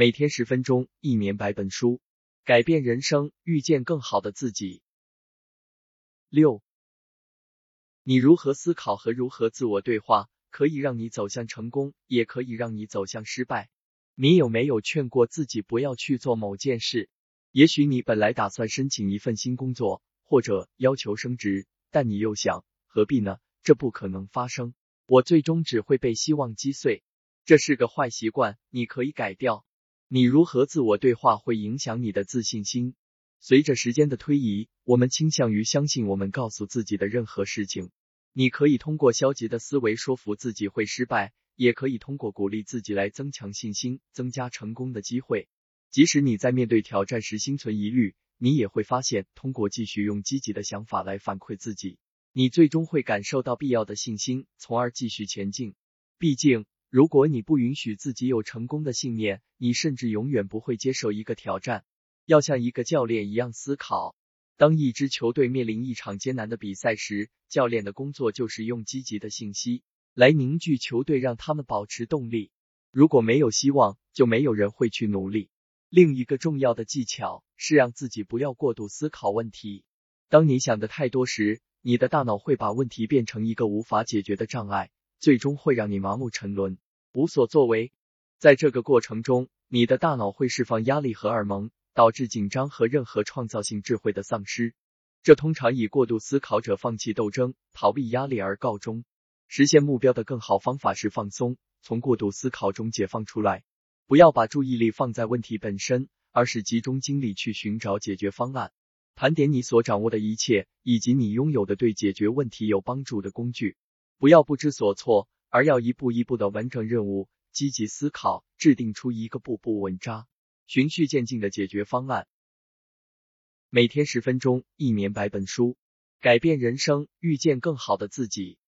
每天十分钟，一年百本书，改变人生，遇见更好的自己。六，你如何思考和如何自我对话，可以让你走向成功，也可以让你走向失败。你有没有劝过自己不要去做某件事？也许你本来打算申请一份新工作，或者要求升职，但你又想，何必呢？这不可能发生，我最终只会被希望击碎。这是个坏习惯，你可以改掉。你如何自我对话会影响你的自信心。随着时间的推移，我们倾向于相信我们告诉自己的任何事情。你可以通过消极的思维说服自己会失败，也可以通过鼓励自己来增强信心，增加成功的机会。即使你在面对挑战时心存疑虑，你也会发现，通过继续用积极的想法来反馈自己，你最终会感受到必要的信心，从而继续前进。毕竟，如果你不允许自己有成功的信念，你甚至永远不会接受一个挑战。要像一个教练一样思考。当一支球队面临一场艰难的比赛时，教练的工作就是用积极的信息来凝聚球队，让他们保持动力。如果没有希望，就没有人会去努力。另一个重要的技巧是让自己不要过度思考问题。当你想的太多时，你的大脑会把问题变成一个无法解决的障碍，最终会让你麻木沉沦，无所作为。在这个过程中，你的大脑会释放压力荷尔蒙。导致紧张和任何创造性智慧的丧失，这通常以过度思考者放弃斗争、逃避压力而告终。实现目标的更好方法是放松，从过度思考中解放出来，不要把注意力放在问题本身，而是集中精力去寻找解决方案。盘点你所掌握的一切，以及你拥有的对解决问题有帮助的工具，不要不知所措，而要一步一步的完成任务。积极思考，制定出一个步步稳扎。循序渐进的解决方案，每天十分钟，一年百本书，改变人生，遇见更好的自己。